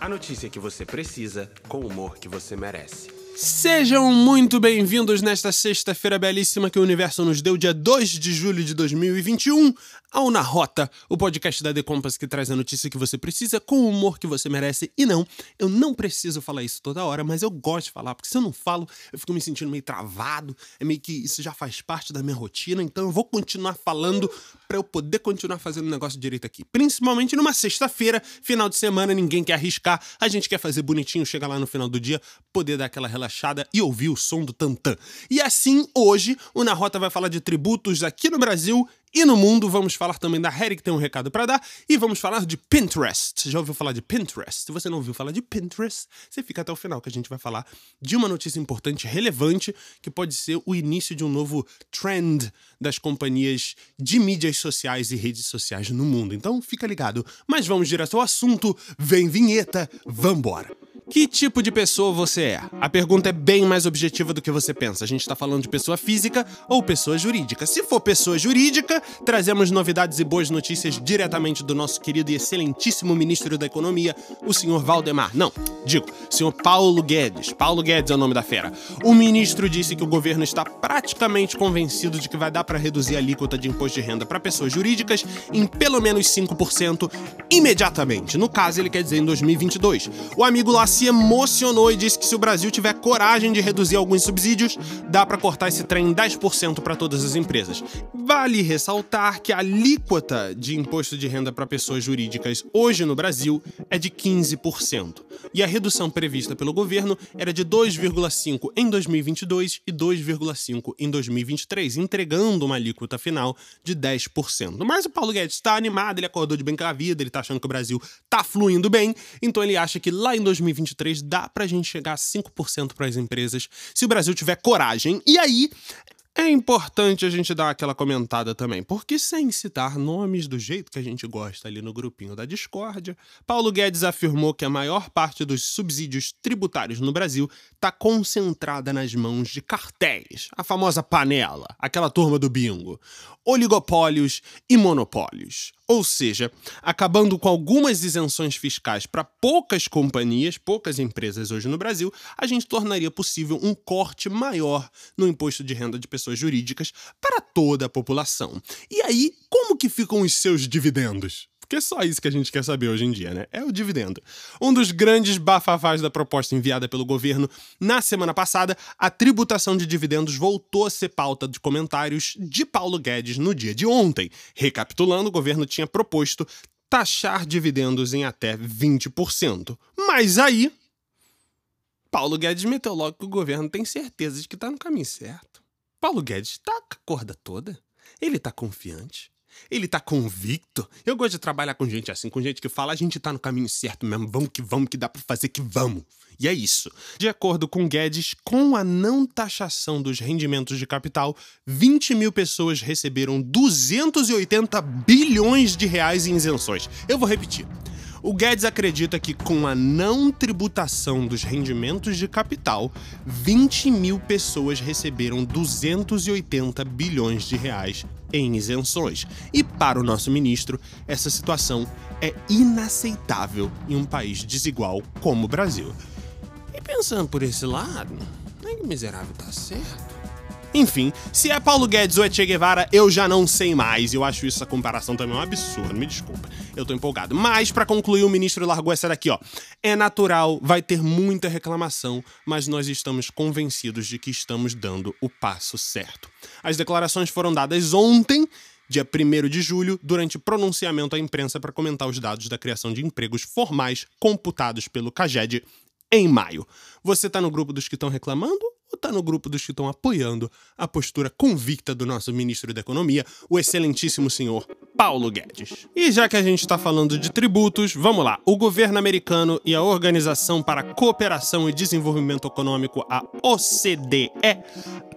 A notícia que você precisa, com o humor que você merece. Sejam muito bem-vindos nesta sexta-feira belíssima que o universo nos deu, dia 2 de julho de 2021, ao Na Rota, o podcast da The Compass que traz a notícia que você precisa com o humor que você merece. E não, eu não preciso falar isso toda hora, mas eu gosto de falar, porque se eu não falo, eu fico me sentindo meio travado, é meio que isso já faz parte da minha rotina, então eu vou continuar falando para eu poder continuar fazendo o negócio direito aqui. Principalmente numa sexta-feira, final de semana, ninguém quer arriscar, a gente quer fazer bonitinho, chegar lá no final do dia, poder dar aquela relaxada e ouvir o som do tantã. E assim, hoje, o Na Rota vai falar de tributos aqui no Brasil e no mundo, vamos falar também da Harry, que tem um recado para dar, e vamos falar de Pinterest. Já ouviu falar de Pinterest? Se você não ouviu falar de Pinterest, você fica até o final, que a gente vai falar de uma notícia importante, relevante, que pode ser o início de um novo trend das companhias de mídias sociais e redes sociais no mundo. Então, fica ligado. Mas vamos direto ao assunto. Vem vinheta, vambora! Que tipo de pessoa você é? A pergunta é bem mais objetiva do que você pensa. A gente está falando de pessoa física ou pessoa jurídica. Se for pessoa jurídica, trazemos novidades e boas notícias diretamente do nosso querido e excelentíssimo ministro da Economia, o senhor Valdemar. Não, digo, senhor Paulo Guedes. Paulo Guedes é o nome da fera. O ministro disse que o governo está praticamente convencido de que vai dar para reduzir a alíquota de imposto de renda para pessoas jurídicas em pelo menos 5% imediatamente. No caso, ele quer dizer em 2022. O amigo lá se emocionou e disse que se o Brasil tiver coragem de reduzir alguns subsídios, dá para cortar esse trem em 10% para todas as empresas. Vale ressaltar que a alíquota de imposto de renda para pessoas jurídicas hoje no Brasil é de 15%. E a redução prevista pelo governo era de 2,5 em 2022 e 2,5 em 2023, entregando uma alíquota final de 10%. Mas o Paulo Guedes está animado, ele acordou de bem com a vida, ele está achando que o Brasil está fluindo bem, então ele acha que lá em 2023 dá pra gente chegar a 5% para as empresas se o Brasil tiver coragem. E aí é importante a gente dar aquela comentada também, porque sem citar nomes do jeito que a gente gosta ali no grupinho da discórdia, Paulo Guedes afirmou que a maior parte dos subsídios tributários no Brasil está concentrada nas mãos de cartéis, a famosa panela, aquela turma do bingo, oligopólios e monopólios. Ou seja, acabando com algumas isenções fiscais para poucas companhias, poucas empresas hoje no Brasil, a gente tornaria possível um corte maior no imposto de renda de pessoas jurídicas para toda a população. E aí, como que ficam os seus dividendos? Porque é só isso que a gente quer saber hoje em dia, né? É o dividendo. Um dos grandes bafafás da proposta enviada pelo governo na semana passada, a tributação de dividendos voltou a ser pauta de comentários de Paulo Guedes no dia de ontem. Recapitulando, o governo tinha proposto taxar dividendos em até 20%. Mas aí, Paulo Guedes meteu logo que o governo tem certeza de que está no caminho certo. Paulo Guedes tá com a corda toda. Ele tá confiante. Ele tá convicto. Eu gosto de trabalhar com gente assim, com gente que fala, a gente tá no caminho certo mesmo, vamos que vamos, que dá para fazer que vamos. E é isso. De acordo com Guedes, com a não taxação dos rendimentos de capital, 20 mil pessoas receberam 280 bilhões de reais em isenções. Eu vou repetir. O Guedes acredita que, com a não tributação dos rendimentos de capital, 20 mil pessoas receberam 280 bilhões de reais em isenções. E para o nosso ministro, essa situação é inaceitável em um país desigual como o Brasil. E pensando por esse lado, nem que miserável tá certo. Enfim, se é Paulo Guedes ou é Che Guevara, eu já não sei mais. Eu acho essa comparação também um absurdo, me desculpa. Eu tô empolgado. Mas, para concluir, o ministro largou essa daqui, ó. É natural, vai ter muita reclamação, mas nós estamos convencidos de que estamos dando o passo certo. As declarações foram dadas ontem dia 1 de julho, durante pronunciamento à imprensa para comentar os dados da criação de empregos formais computados pelo CAGED em maio. Você está no grupo dos que estão reclamando ou está no grupo dos que estão apoiando a postura convicta do nosso ministro da Economia, o excelentíssimo senhor Paulo Guedes? E já que a gente está falando de tributos, vamos lá. O governo americano e a Organização para a Cooperação e Desenvolvimento Econômico, a OCDE,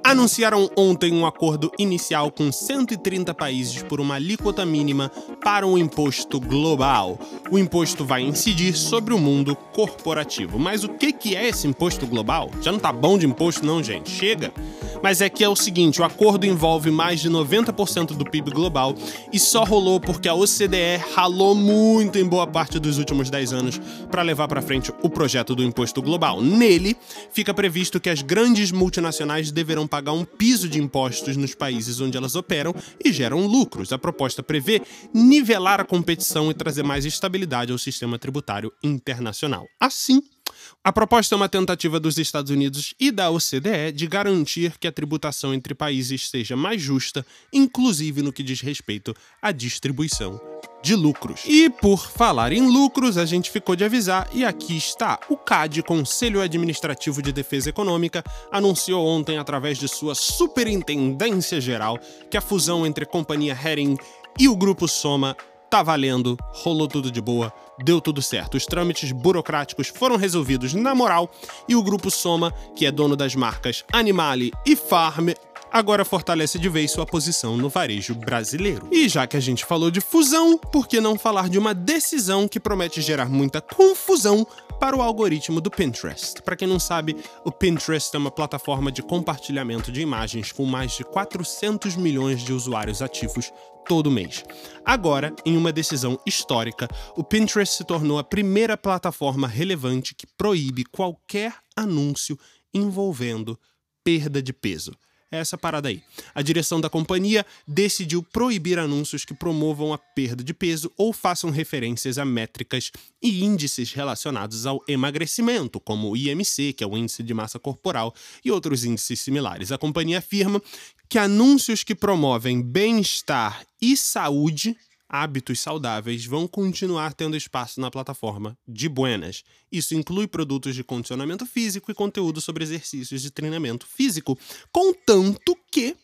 anunciaram ontem um acordo inicial com 130 países por uma alíquota mínima para um imposto global. O imposto vai incidir sobre o mundo corporativo. Mas o que é esse imposto global? Já não tá bom de imposto, não, gente? Chega! Mas é que é o seguinte: o acordo envolve mais de 90% do PIB global e só rolou porque a OCDE ralou muito em boa parte dos últimos 10 anos para levar para frente o projeto do imposto global. Nele, fica previsto que as grandes multinacionais deverão pagar um piso de impostos nos países onde elas operam e geram lucros. A proposta prevê nivelar a competição e trazer mais estabilidade ao sistema tributário internacional. Assim, a proposta é uma tentativa dos Estados Unidos e da OCDE de garantir que a tributação entre países seja mais justa, inclusive no que diz respeito à distribuição de lucros. E por falar em lucros, a gente ficou de avisar e aqui está. O CAD, Conselho Administrativo de Defesa Econômica, anunciou ontem através de sua Superintendência Geral que a fusão entre a companhia Hering e o grupo Soma tá valendo, rolou tudo de boa, deu tudo certo. Os trâmites burocráticos foram resolvidos na moral e o grupo Soma, que é dono das marcas Animale e Farm, agora fortalece de vez sua posição no varejo brasileiro. E já que a gente falou de fusão, por que não falar de uma decisão que promete gerar muita confusão para o algoritmo do Pinterest. Para quem não sabe, o Pinterest é uma plataforma de compartilhamento de imagens com mais de 400 milhões de usuários ativos todo mês. Agora, em uma decisão histórica, o Pinterest se tornou a primeira plataforma relevante que proíbe qualquer anúncio envolvendo perda de peso. É essa parada aí. A direção da companhia decidiu proibir anúncios que promovam a perda de peso ou façam referências a métricas e índices relacionados ao emagrecimento, como o IMC, que é o índice de massa corporal, e outros índices similares. A companhia afirma que anúncios que promovem bem-estar e saúde hábitos saudáveis vão continuar tendo espaço na plataforma de Buenas. Isso inclui produtos de condicionamento físico e conteúdo sobre exercícios de treinamento físico, contanto que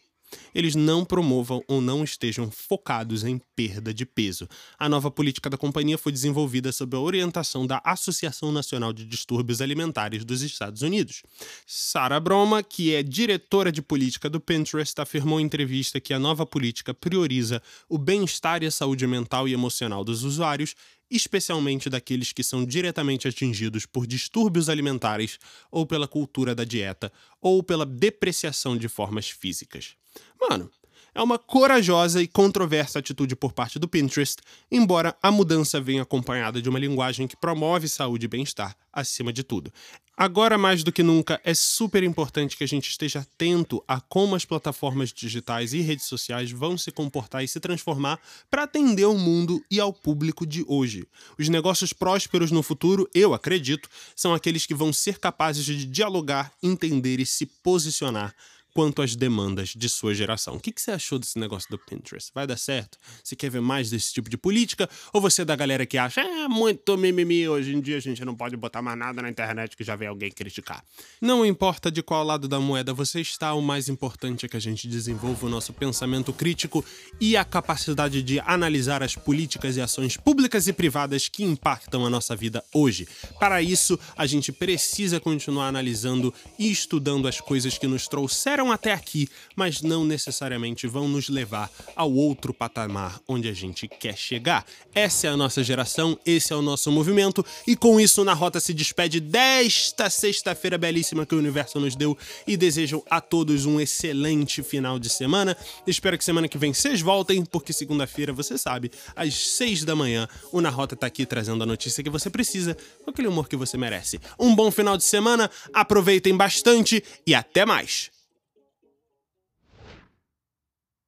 eles não promovam ou não estejam focados em perda de peso. A nova política da companhia foi desenvolvida sob a orientação da Associação Nacional de Distúrbios Alimentares dos Estados Unidos. Sarah Broma, que é diretora de política do Pinterest, afirmou em entrevista que a nova política prioriza o bem-estar e a saúde mental e emocional dos usuários especialmente daqueles que são diretamente atingidos por distúrbios alimentares ou pela cultura da dieta ou pela depreciação de formas físicas. Mano, é uma corajosa e controversa atitude por parte do Pinterest, embora a mudança venha acompanhada de uma linguagem que promove saúde e bem-estar acima de tudo. Agora, mais do que nunca, é super importante que a gente esteja atento a como as plataformas digitais e redes sociais vão se comportar e se transformar para atender o mundo e ao público de hoje. Os negócios prósperos no futuro, eu acredito, são aqueles que vão ser capazes de dialogar, entender e se posicionar quanto às demandas de sua geração. O que, que você achou desse negócio do Pinterest? Vai dar certo? Você quer ver mais desse tipo de política? Ou você é da galera que acha, é muito mimimi, hoje em dia a gente não pode botar mais nada na internet que já vem alguém criticar? Não importa de qual lado da moeda você está, o mais importante é que a gente desenvolva o nosso pensamento crítico e a capacidade de analisar as políticas e ações públicas e privadas que impactam a nossa vida hoje. Para isso, a gente precisa continuar analisando e estudando as coisas que nos trouxeram até aqui, mas não necessariamente vão nos levar ao outro patamar onde a gente quer chegar. Essa é a nossa geração, esse é o nosso movimento, e com isso, na Rota se despede desta sexta-feira belíssima que o universo nos deu e desejo a todos um excelente final de semana. Espero que semana que vem vocês voltem, porque segunda-feira, você sabe, às seis da manhã, o Na Rota tá aqui trazendo a notícia que você precisa, com aquele humor que você merece. Um bom final de semana, aproveitem bastante e até mais!